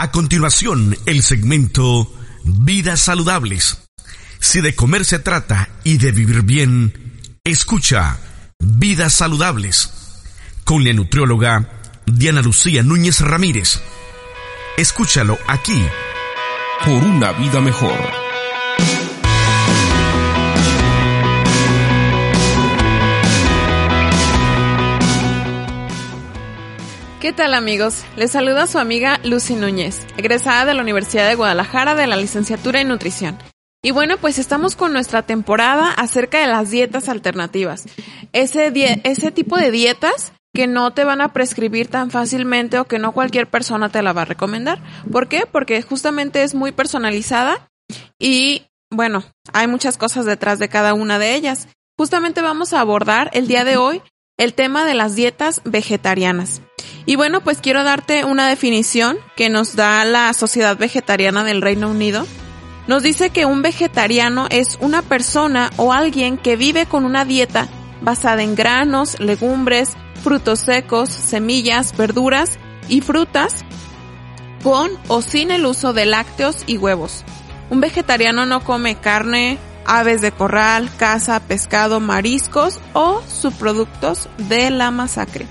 A continuación, el segmento Vidas Saludables. Si de comer se trata y de vivir bien, escucha Vidas Saludables con la nutrióloga Diana Lucía Núñez Ramírez. Escúchalo aquí. Por una vida mejor. ¿Qué tal amigos? Les saluda su amiga Lucy Núñez, egresada de la Universidad de Guadalajara de la licenciatura en nutrición. Y bueno, pues estamos con nuestra temporada acerca de las dietas alternativas. Ese, ese tipo de dietas que no te van a prescribir tan fácilmente o que no cualquier persona te la va a recomendar. ¿Por qué? Porque justamente es muy personalizada y bueno, hay muchas cosas detrás de cada una de ellas. Justamente vamos a abordar el día de hoy el tema de las dietas vegetarianas. Y bueno, pues quiero darte una definición que nos da la Sociedad Vegetariana del Reino Unido. Nos dice que un vegetariano es una persona o alguien que vive con una dieta basada en granos, legumbres, frutos secos, semillas, verduras y frutas con o sin el uso de lácteos y huevos. Un vegetariano no come carne, aves de corral, caza, pescado, mariscos o subproductos de la masacre.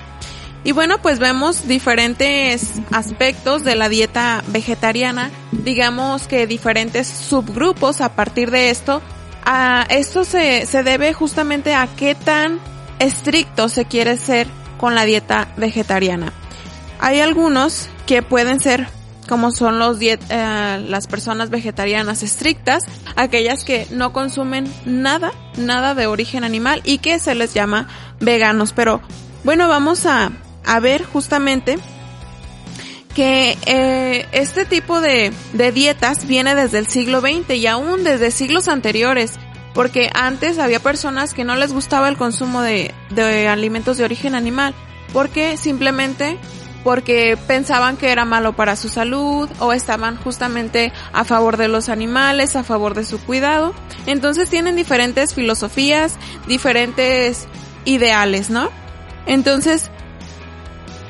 Y bueno, pues vemos diferentes aspectos de la dieta vegetariana, digamos que diferentes subgrupos a partir de esto. A esto se, se debe justamente a qué tan estricto se quiere ser con la dieta vegetariana. Hay algunos que pueden ser como son los diet, eh, las personas vegetarianas estrictas, aquellas que no consumen nada, nada de origen animal y que se les llama veganos. Pero bueno, vamos a, a ver justamente que eh, este tipo de, de dietas viene desde el siglo XX y aún desde siglos anteriores, porque antes había personas que no les gustaba el consumo de, de alimentos de origen animal, porque simplemente porque pensaban que era malo para su salud o estaban justamente a favor de los animales, a favor de su cuidado. Entonces tienen diferentes filosofías, diferentes ideales, ¿no? Entonces,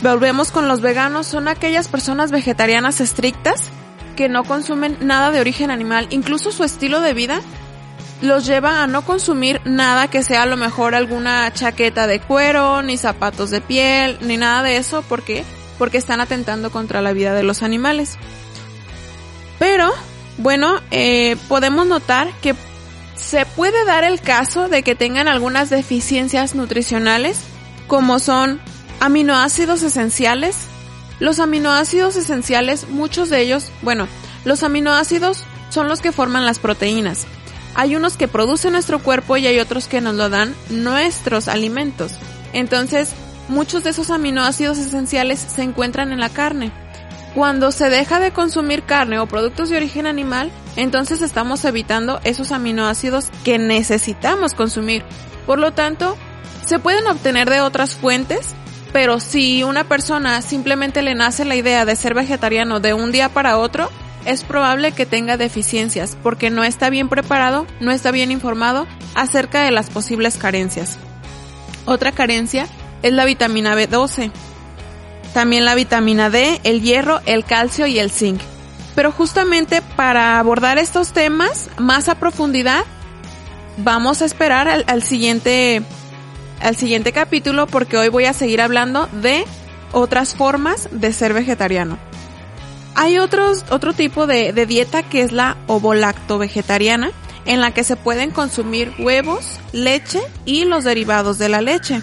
Volvemos con los veganos, son aquellas personas vegetarianas estrictas que no consumen nada de origen animal, incluso su estilo de vida los lleva a no consumir nada que sea a lo mejor alguna chaqueta de cuero, ni zapatos de piel, ni nada de eso, ¿por qué? Porque están atentando contra la vida de los animales. Pero, bueno, eh, podemos notar que se puede dar el caso de que tengan algunas deficiencias nutricionales, como son Aminoácidos esenciales. Los aminoácidos esenciales, muchos de ellos, bueno, los aminoácidos son los que forman las proteínas. Hay unos que produce nuestro cuerpo y hay otros que nos lo dan nuestros alimentos. Entonces, muchos de esos aminoácidos esenciales se encuentran en la carne. Cuando se deja de consumir carne o productos de origen animal, entonces estamos evitando esos aminoácidos que necesitamos consumir. Por lo tanto, se pueden obtener de otras fuentes pero si una persona simplemente le nace la idea de ser vegetariano de un día para otro, es probable que tenga deficiencias porque no está bien preparado, no está bien informado acerca de las posibles carencias. Otra carencia es la vitamina B12. También la vitamina D, el hierro, el calcio y el zinc. Pero justamente para abordar estos temas más a profundidad, vamos a esperar al, al siguiente al siguiente capítulo porque hoy voy a seguir hablando de otras formas de ser vegetariano. Hay otros, otro tipo de, de dieta que es la ovolacto vegetariana, en la que se pueden consumir huevos, leche y los derivados de la leche.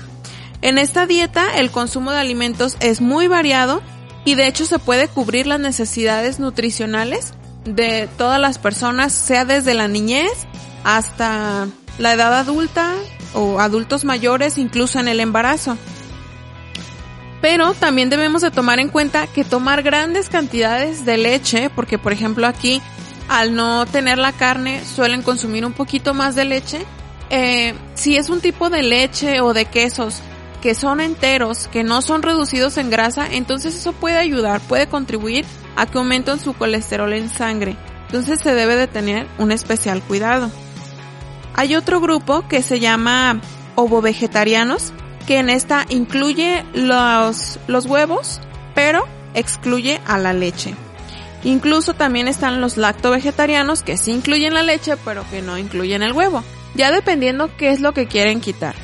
En esta dieta el consumo de alimentos es muy variado y de hecho se puede cubrir las necesidades nutricionales de todas las personas, sea desde la niñez hasta la edad adulta o adultos mayores incluso en el embarazo. Pero también debemos de tomar en cuenta que tomar grandes cantidades de leche, porque por ejemplo aquí al no tener la carne suelen consumir un poquito más de leche, eh, si es un tipo de leche o de quesos que son enteros, que no son reducidos en grasa, entonces eso puede ayudar, puede contribuir a que aumenten su colesterol en sangre. Entonces se debe de tener un especial cuidado. Hay otro grupo que se llama ovovegetarianos, que en esta incluye los, los huevos, pero excluye a la leche. Incluso también están los lacto-vegetarianos que sí incluyen la leche pero que no incluyen el huevo, ya dependiendo qué es lo que quieren quitar.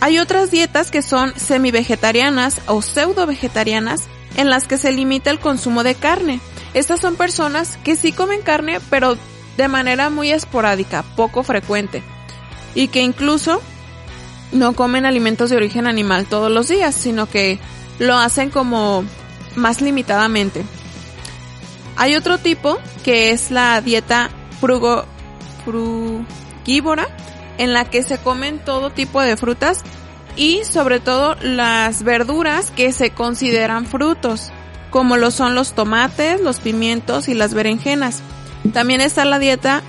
Hay otras dietas que son semi-vegetarianas o pseudo-vegetarianas en las que se limita el consumo de carne. Estas son personas que sí comen carne pero de manera muy esporádica, poco frecuente, y que incluso no comen alimentos de origen animal todos los días, sino que lo hacen como más limitadamente. Hay otro tipo que es la dieta frugo, frugívora, en la que se comen todo tipo de frutas y sobre todo las verduras que se consideran frutos, como lo son los tomates, los pimientos y las berenjenas. También está la dieta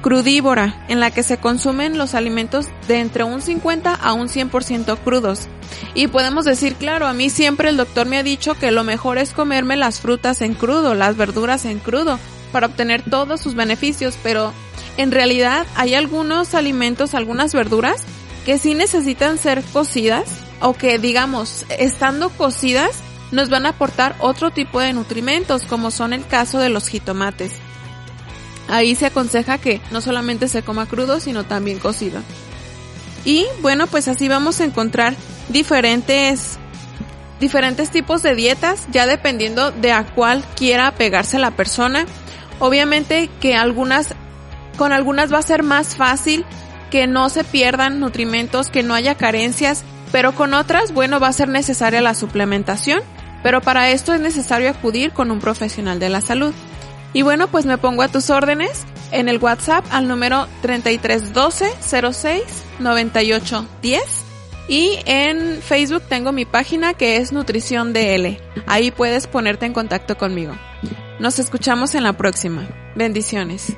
crudívora, en la que se consumen los alimentos de entre un 50 a un 100% crudos. Y podemos decir, claro, a mí siempre el doctor me ha dicho que lo mejor es comerme las frutas en crudo, las verduras en crudo, para obtener todos sus beneficios, pero en realidad hay algunos alimentos, algunas verduras, que sí necesitan ser cocidas o que digamos, estando cocidas, nos van a aportar otro tipo de nutrimentos, como son el caso de los jitomates. Ahí se aconseja que no solamente se coma crudo, sino también cocido. Y bueno, pues así vamos a encontrar diferentes diferentes tipos de dietas, ya dependiendo de a cuál quiera pegarse la persona. Obviamente que algunas con algunas va a ser más fácil que no se pierdan nutrimentos, que no haya carencias, pero con otras, bueno, va a ser necesaria la suplementación, pero para esto es necesario acudir con un profesional de la salud. Y bueno, pues me pongo a tus órdenes en el WhatsApp al número 3312 06 98 10 y en Facebook tengo mi página que es Nutrición DL. Ahí puedes ponerte en contacto conmigo. Nos escuchamos en la próxima. Bendiciones.